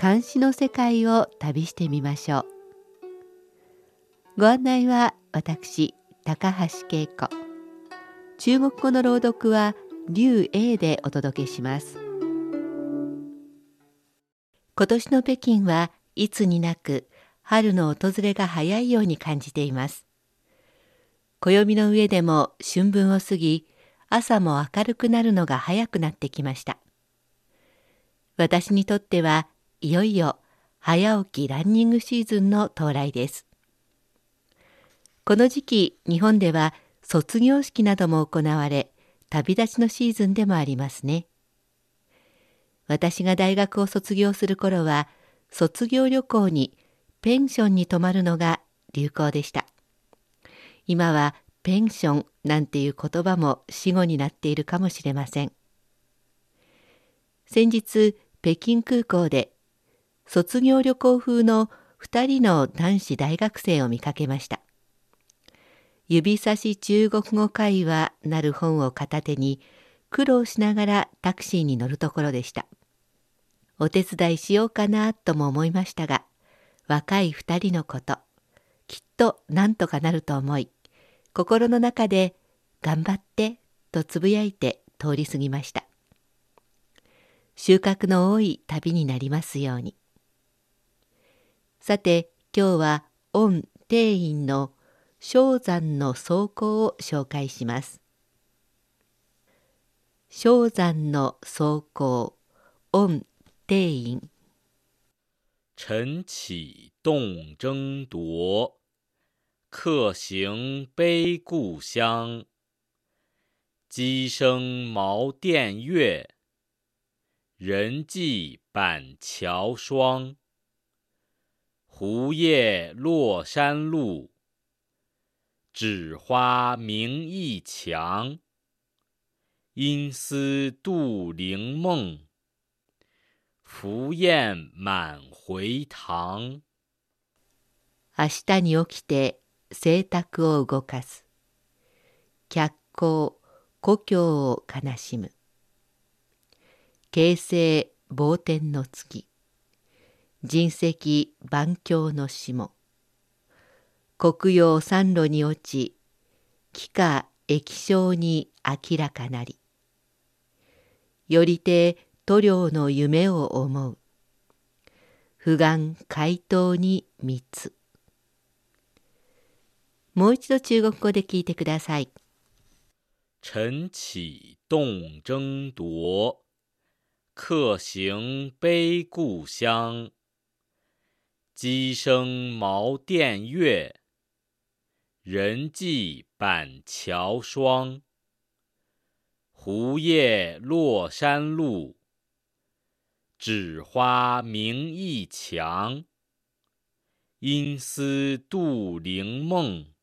監視の世界を旅してみましょう。ご案内は私高橋恵子。中国語の朗読は劉英でお届けします。今年の北京はいつになく春の訪れが早いように感じています。暦の上でも春分を過ぎ朝も明るくなるのが早くなってきました。私にとってはいよいよ早起きランニングシーズンの到来です。この時期日本では卒業式なども行われ旅立ちのシーズンでもありますね。私が大学を卒業する頃は卒業旅行にペンションに泊まるのが流行でした。今はペンションなんていう言葉も死語になっているかもしれません。先日北京空港で卒業旅行風の2人の男子大学生を見かけました。指差し中国語会話なる本を片手に苦労しながらタクシーに乗るところでした。お手伝いしようかなとも思いましたが若い2人のこときっとなんとかなると思い心の中で「頑張って」とつぶやいて通り過ぎました。収穫の多い旅になりますように。さて今日は御庭院の正山の走行を紹介します。正山の走行御庭院。晨起动征铎客行悲故乡，鸡声茅店月，人迹板桥霜。胡叶落山路，枳花明驿墙。因思杜陵梦，浮雁满回塘。明日に起きて性託を動かす。脚光故郷を悲しむ。形成傍天の月。人石万境の霜黒曜三路に落ち気化液晶に明らかなりよりて塗料の夢を思う不願回答に密もう一度中国語で聞いてください。晨起动征铎，客行悲故乡。鸡声茅店月，人迹板桥霜。胡叶落山路，枳花明驿墙。因思杜陵梦。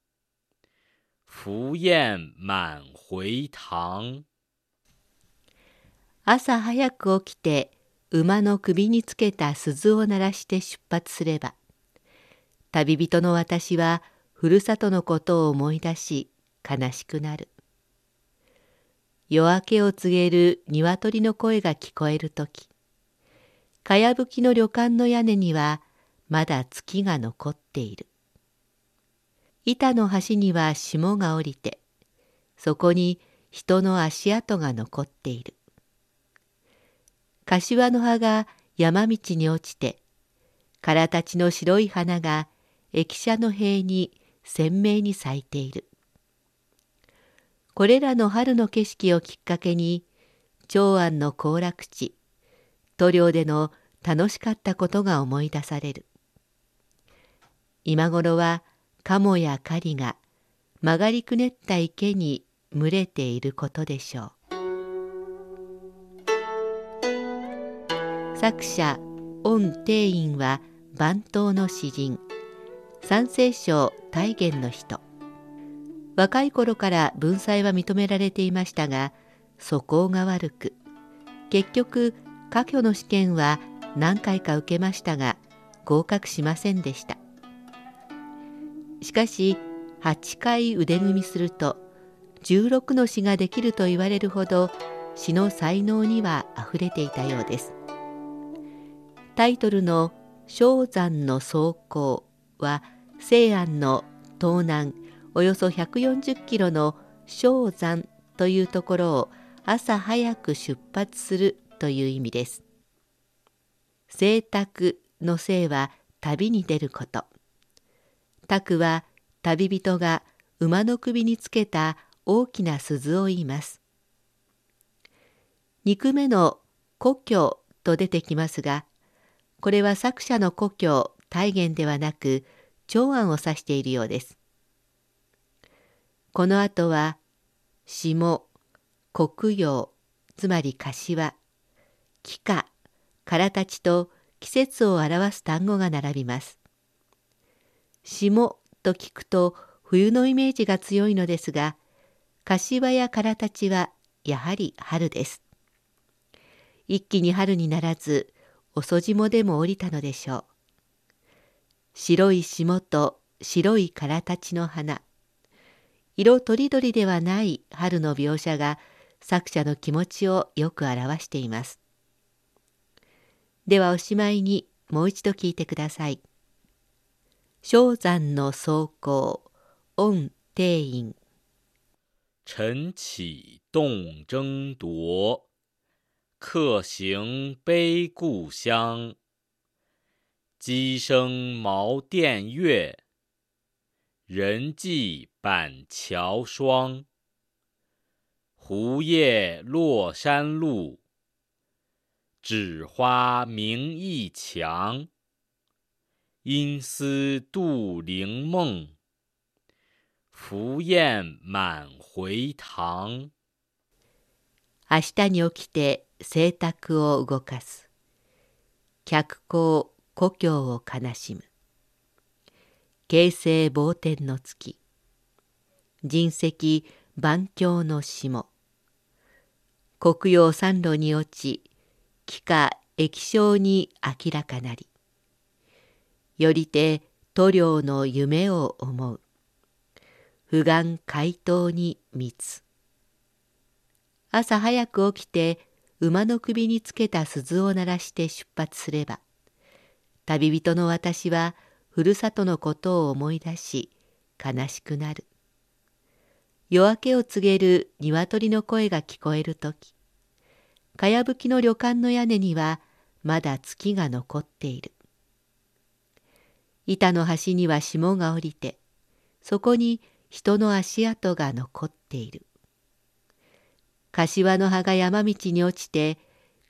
浮雁满回塘朝早く起きて 馬の首につけた鈴を鳴らして出発すれば旅人の私はふるさとのことを思い出し悲しくなる。夜明けを告げる鶏の声が聞こえる時かやぶきの旅館の屋根にはまだ月が残っている。板の端には霜が降りてそこに人の足跡が残っている。柏の葉が山道に落ちて空立ちの白い花が駅舎の塀に鮮明に咲いている。これらの春の景色をきっかけに長安の行楽地塗料での楽しかったことが思い出される。今頃はカモやカリが曲がりくねった池に群れていることでしょう。作者御帝院は番頭の詩人。三聖省大元の人。若い頃から文才は認められていましたが素行が悪く結局科挙の試験は何回か受けましたが合格しませんでした。しかし8回腕組みすると16の詩ができると言われるほど詩の才能にはあふれていたようです。タイトルの「正山の走行」は西安の東南およそ140キロの正山というところを朝早く出発するという意味です。聖卓の聖は旅に出ること。卓は旅人が馬の首につけた大きな鈴を言います。2句目の故郷と出てきますが、これは作者の故郷大元ではなく長安を指しているようです。この後は下、黒葉、つまり柏、木花、からたちと季節を表す単語が並びます。霜と聞くと冬のイメージが強いのですが、柏やからたちはやはり春です。一気に春にならず、遅霜でも降りたのでしょう。白い霜と白いからたちの花。色とりどりではない春の描写が作者の気持ちをよく表しています。ではおしまいにもう一度聞いてください。正山の走行、御帝院。晨起动征铎，客行悲故乡。鸡声茅店月，人迹板桥霜。胡叶落山路，枳花明驿墙。因思杜陵梦，浮雁满回塘。明日に起きて 聖卓を動かす。客行故郷を悲しむ。形成傍天の月。人石万境の霜。黒曜三路に落ち、気化液晶に明らかなり。よりて塗料の夢を思う。不願回答に密。朝早く起きて馬の首につけた鈴を鳴らして出発すれば、旅人の私はふるさとのことを思い出し悲しくなる。夜明けを告げる鶏の声が聞こえるとき、かやぶきの旅館の屋根にはまだ月が残っている。板の端には霜が降りて、そこに人の足跡が残っている。柏の葉が山道に落ちて、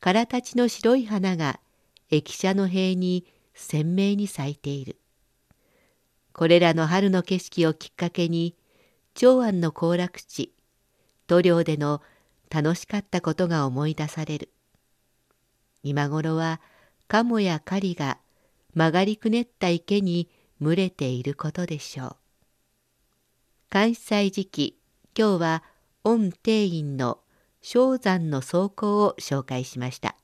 からたちの白い花が駅舎の塀に鮮明に咲いている。これらの春の景色をきっかけに、長安の行楽地、塗料での楽しかったことが思い出される。今頃は鴨や狩りが曲がりくねった池に群れていることでしょう。関西時期、今日は御庭院の正山の草稿を紹介しました。